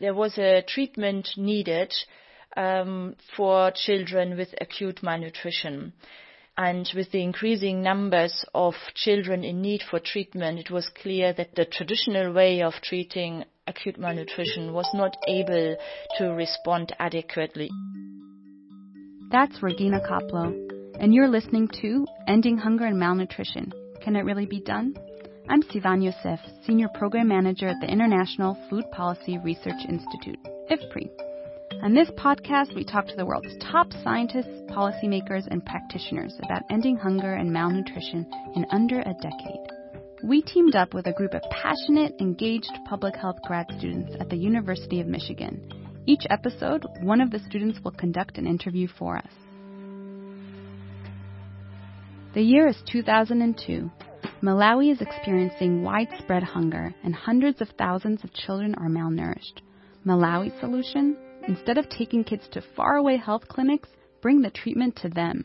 there was a treatment needed um, for children with acute malnutrition. And with the increasing numbers of children in need for treatment, it was clear that the traditional way of treating acute malnutrition was not able to respond adequately. That's Regina Kopplow, and you're listening to Ending Hunger and Malnutrition. Can it really be done? I'm Sivan Yosef, Senior Program Manager at the International Food Policy Research Institute, IFPRI. On this podcast, we talk to the world's top scientists, policymakers, and practitioners about ending hunger and malnutrition in under a decade. We teamed up with a group of passionate, engaged public health grad students at the University of Michigan. Each episode, one of the students will conduct an interview for us. The year is 2002. Malawi is experiencing widespread hunger and hundreds of thousands of children are malnourished. Malawi's solution? Instead of taking kids to faraway health clinics, bring the treatment to them.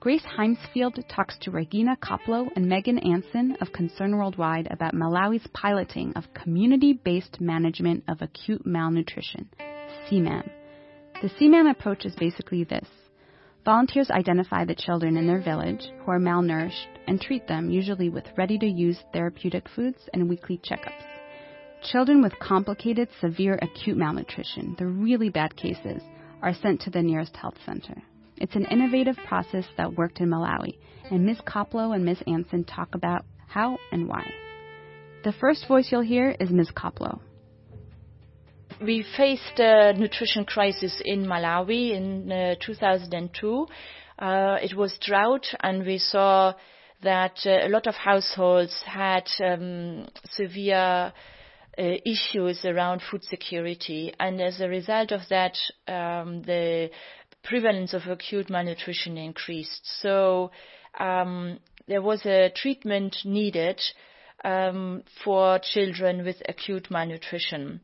Grace Heymsfield talks to Regina Kopplow and Meghan Anson of Concern Worldwide about Malawi's piloting of community based management of acute malnutrition, CMAM. The CMAM approach is basically this volunteers identify the children in their village who are malnourished and treat them, usually with ready to use therapeutic foods and weekly checkups. Children with complicated, severe acute malnutrition, the really bad cases, are sent to the nearest health center. It's an innovative process that worked in Malawi, and Ms. Kopplow and Ms. Anson talk about how and why. The first voice you'll hear is Ms. Kopplow. We faced a nutrition crisis in Malawi in uh, 2002. Uh, it was drought, and we saw that uh, a lot of households had um, severe uh, issues around food security. And as a result of that, um, the prevalence of acute malnutrition increased. So um, there was a treatment needed um, for children with acute malnutrition.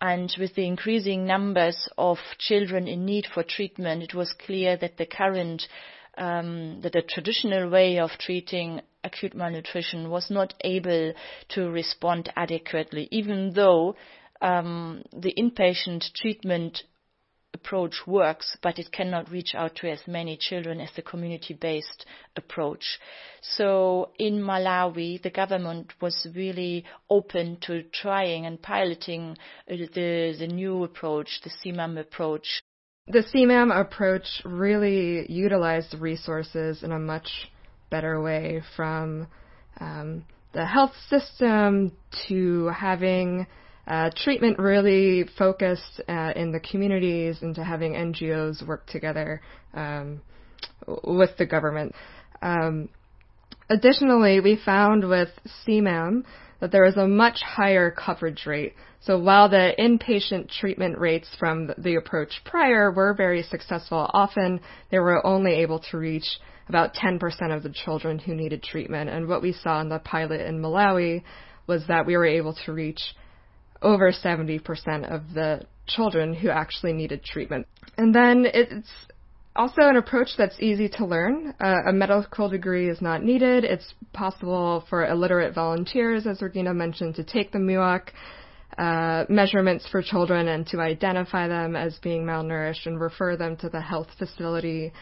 And with the increasing numbers of children in need for treatment, it was clear that the current um, that the traditional way of treating acute malnutrition was not able to respond adequately, even though um, the inpatient treatment approach works, but it cannot reach out to as many children as the community-based approach. So in Malawi, the government was really open to trying and piloting the, the new approach, the CMAM approach. The CMAM approach really utilized resources in a much better way from um, the health system to having uh, treatment really focused uh, in the communities and to having NGOs work together um, with the government. Um, additionally, we found with CMAM that there was a much higher coverage rate. So while the inpatient treatment rates from the approach prior were very successful, often they were only able to reach about 10% of the children who needed treatment. And what we saw in the pilot in Malawi was that we were able to reach over 70% of the children who actually needed treatment. And then it's also an approach that's easy to learn. Uh, a medical degree is not needed. It's possible for illiterate volunteers, as Regina mentioned, to take the MUAC uh, measurements for children and to identify them as being malnourished and refer them to the health facility.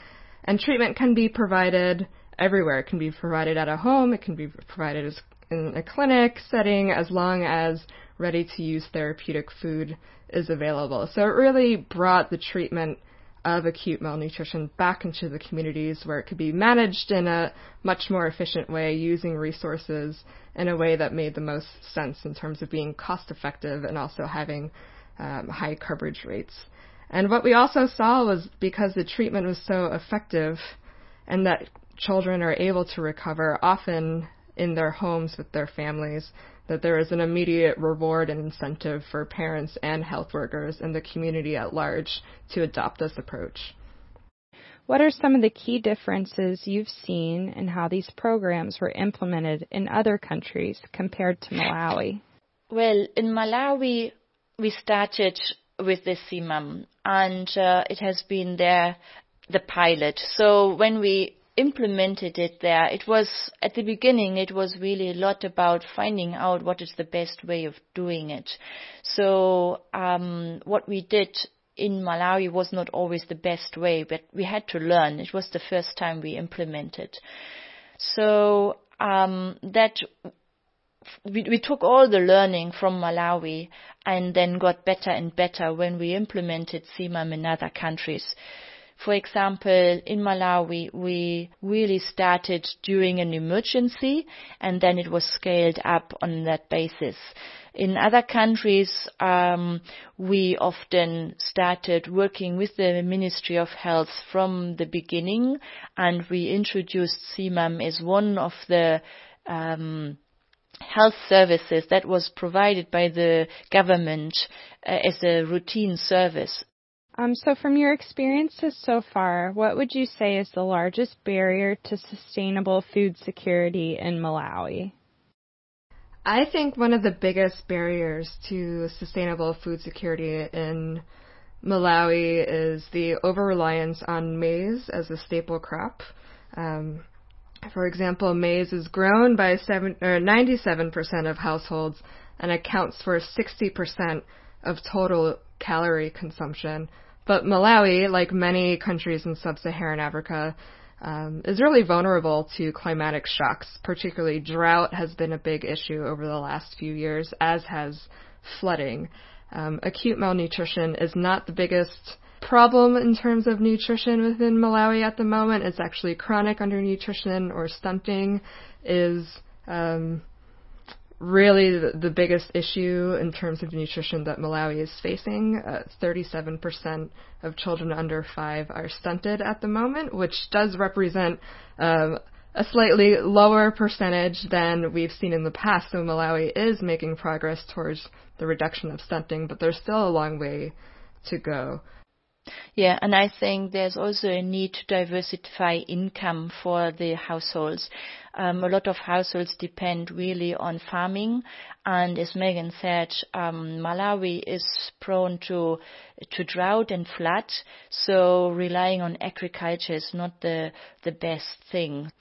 And treatment can be provided everywhere. It can be provided at a home. It can be provided in a clinic setting as long as ready to use therapeutic food is available. So it really brought the treatment of acute malnutrition back into the communities where it could be managed in a much more efficient way using resources in a way that made the most sense in terms of being cost effective and also having um, high coverage rates. And what we also saw was because the treatment was so effective and that children are able to recover often in their homes with their families, that there is an immediate reward and incentive for parents and health workers and the community at large to adopt this approach. What are some of the key differences you've seen in how these programs were implemented in other countries compared to Malawi? Well, in Malawi, we started with the CMAM, and uh, it has been there the pilot. So when we implemented it there, it was at the beginning it was really a lot about finding out what is the best way of doing it. So um, what we did in Malawi was not always the best way, but we had to learn. It was the first time we implemented. So um, that we, we took all the learning from Malawi and then got better and better when we implemented CMAM in other countries. For example, in Malawi, we really started during an emergency and then it was scaled up on that basis. In other countries, um, we often started working with the Ministry of Health from the beginning and we introduced CMAM as one of the um, health services that was provided by the government uh, as a routine service. Um, so, from your experiences so far, what would you say is the largest barrier to sustainable food security in Malawi? I think one of the biggest barriers to sustainable food security in Malawi is the over reliance on maize as a staple crop. Um, for example, maize is grown by seven, or 97% of households and accounts for 60% of total calorie consumption. But Malawi, like many countries in sub-Saharan Africa, um, is really vulnerable to climatic shocks. Particularly, drought has been a big issue over the last few years, as has flooding. Um, acute malnutrition is not the biggest problem in terms of nutrition within Malawi at the moment. It's actually chronic undernutrition or stunting is um, really the, the, biggest issue in terms of nutrition that Malawi is facing. Uh, 37% of children under five are stunted at the moment, which does represent um, a slightly lower percentage than we've seen in the past. So Malawi is making progress towards the reduction of stunting, but there's still a long way to go. Yeah, and I think there's also a need to diversify income for the households. Um, a lot of households depend really on farming, and as Meghan said, um, Malawi is prone to to drought and flood, so relying on agriculture is not the the best thing.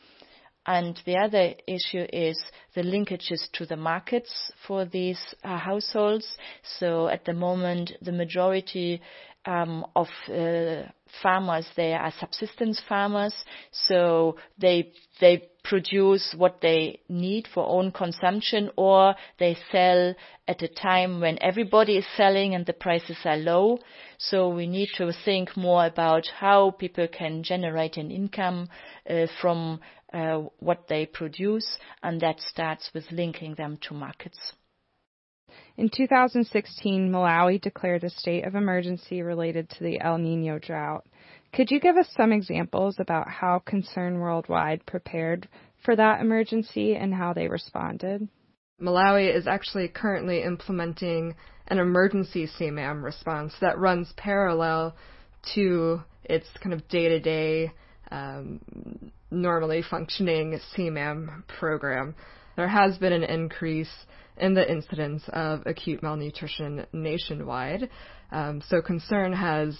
And the other issue is the linkages to the markets for these uh, households. So at the moment, the majority um, of uh, farmers there are subsistence farmers, so they they produce what they need for own consumption, or they sell at a time when everybody is selling and the prices are low. So we need to think more about how people can generate an income uh, from uh, what they produce, and that starts with linking them to markets. In 2016, Malawi declared a state of emergency related to the El Nino drought. Could you give us some examples about how Concern Worldwide prepared for that emergency and how they responded? Malawi is actually currently implementing an emergency CMAM response that runs parallel to its kind of day to day normally functioning CMAM program. There has been an increase in the incidence of acute malnutrition nationwide. Um, so Concern has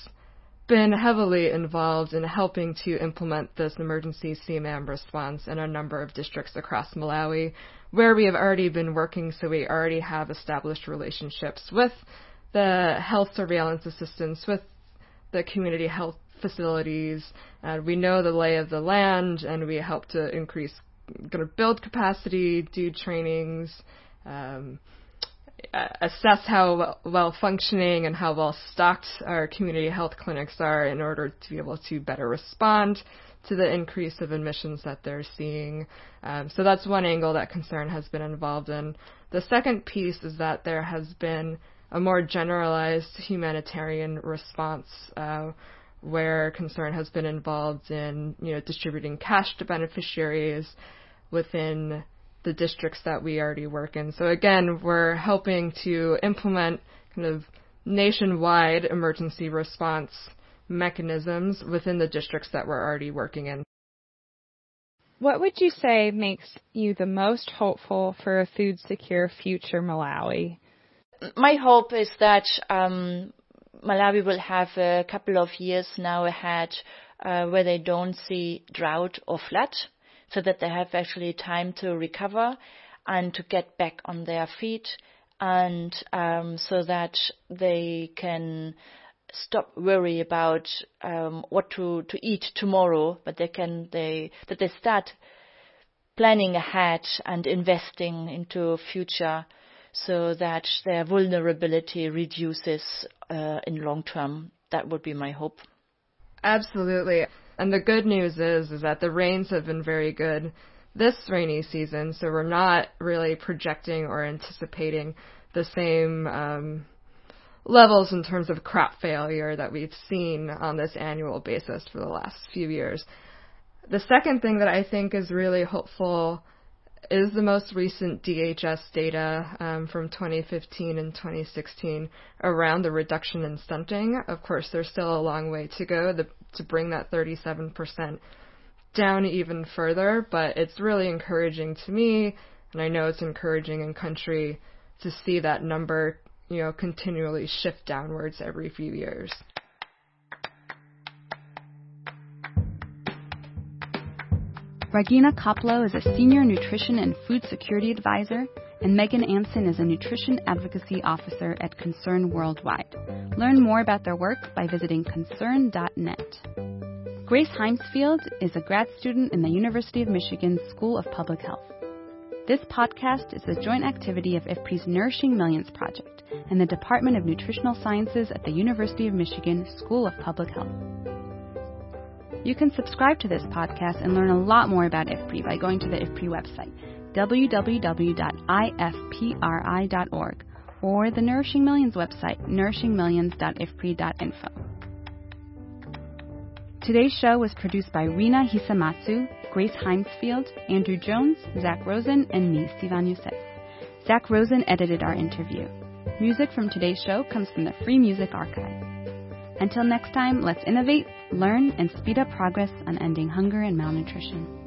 been heavily involved in helping to implement this emergency CMAM response in a number of districts across Malawi, where we have already been working, so we already have established relationships with the health surveillance assistants, with the community health facilities, and we know the lay of the land, and we help to increase, kind to build capacity, do trainings, um, assess how well functioning and how well stocked our community health clinics are in order to be able to better respond to the increase of admissions that they're seeing. Um, so that's one angle that concern has been involved in. The second piece is that there has been a more generalized humanitarian response uh, where concern has been involved in you know distributing cash to beneficiaries within the districts that we already work in. So again, we're helping to implement kind of nationwide emergency response mechanisms within the districts that we're already working in. What would you say makes you the most hopeful for a food secure future Malawi? My hope is that um, Malawi will have a couple of years now ahead uh, where they don't see drought or flood, so that they have actually time to recover and to get back on their feet, and um, so that they can stop worry about um, what to, to eat tomorrow, but they can they that they start planning ahead and investing into future so that their vulnerability reduces uh, in long term. That would be my hope. Absolutely. And the good news is is that the rains have been very good this rainy season, so we're not really projecting or anticipating the same um, levels in terms of crop failure that we've seen on this annual basis for the last few years. The second thing that I think is really hopeful is the most recent DHS data um, from 2015 and 2016 around the reduction in stunting. Of course, there's still a long way to go the, to bring that 37% down even further, but it's really encouraging to me, and I know it's encouraging in country to see that number, you know, continually shift downwards every few years. Regina Kopplow is a senior nutrition and food security advisor, and Meghan Anson is a nutrition advocacy officer at Concern Worldwide. Learn more about their work by visiting concern.net. Grace Heymsfield is a grad student in the University of Michigan School of Public Health. This podcast is a joint activity of IFPRI's Nourishing Millions project and the Department of Nutritional Sciences at the University of Michigan School of Public Health. You can subscribe to this podcast and learn a lot more about IFPRI by going to the IFPRI website, www.ifpri.org, or the Nourishing Millions website, nourishingmillions.ifpri.info. Today's show was produced by Rina Hisamatsu, Grace Heymsfield, Andrew Jones, Zach Rosen, and me, Sivan Yosef. Zach Rosen edited our interview. Music from today's show comes from the Free Music Archive. Until next time, let's innovate, learn, and speed up progress on ending hunger and malnutrition.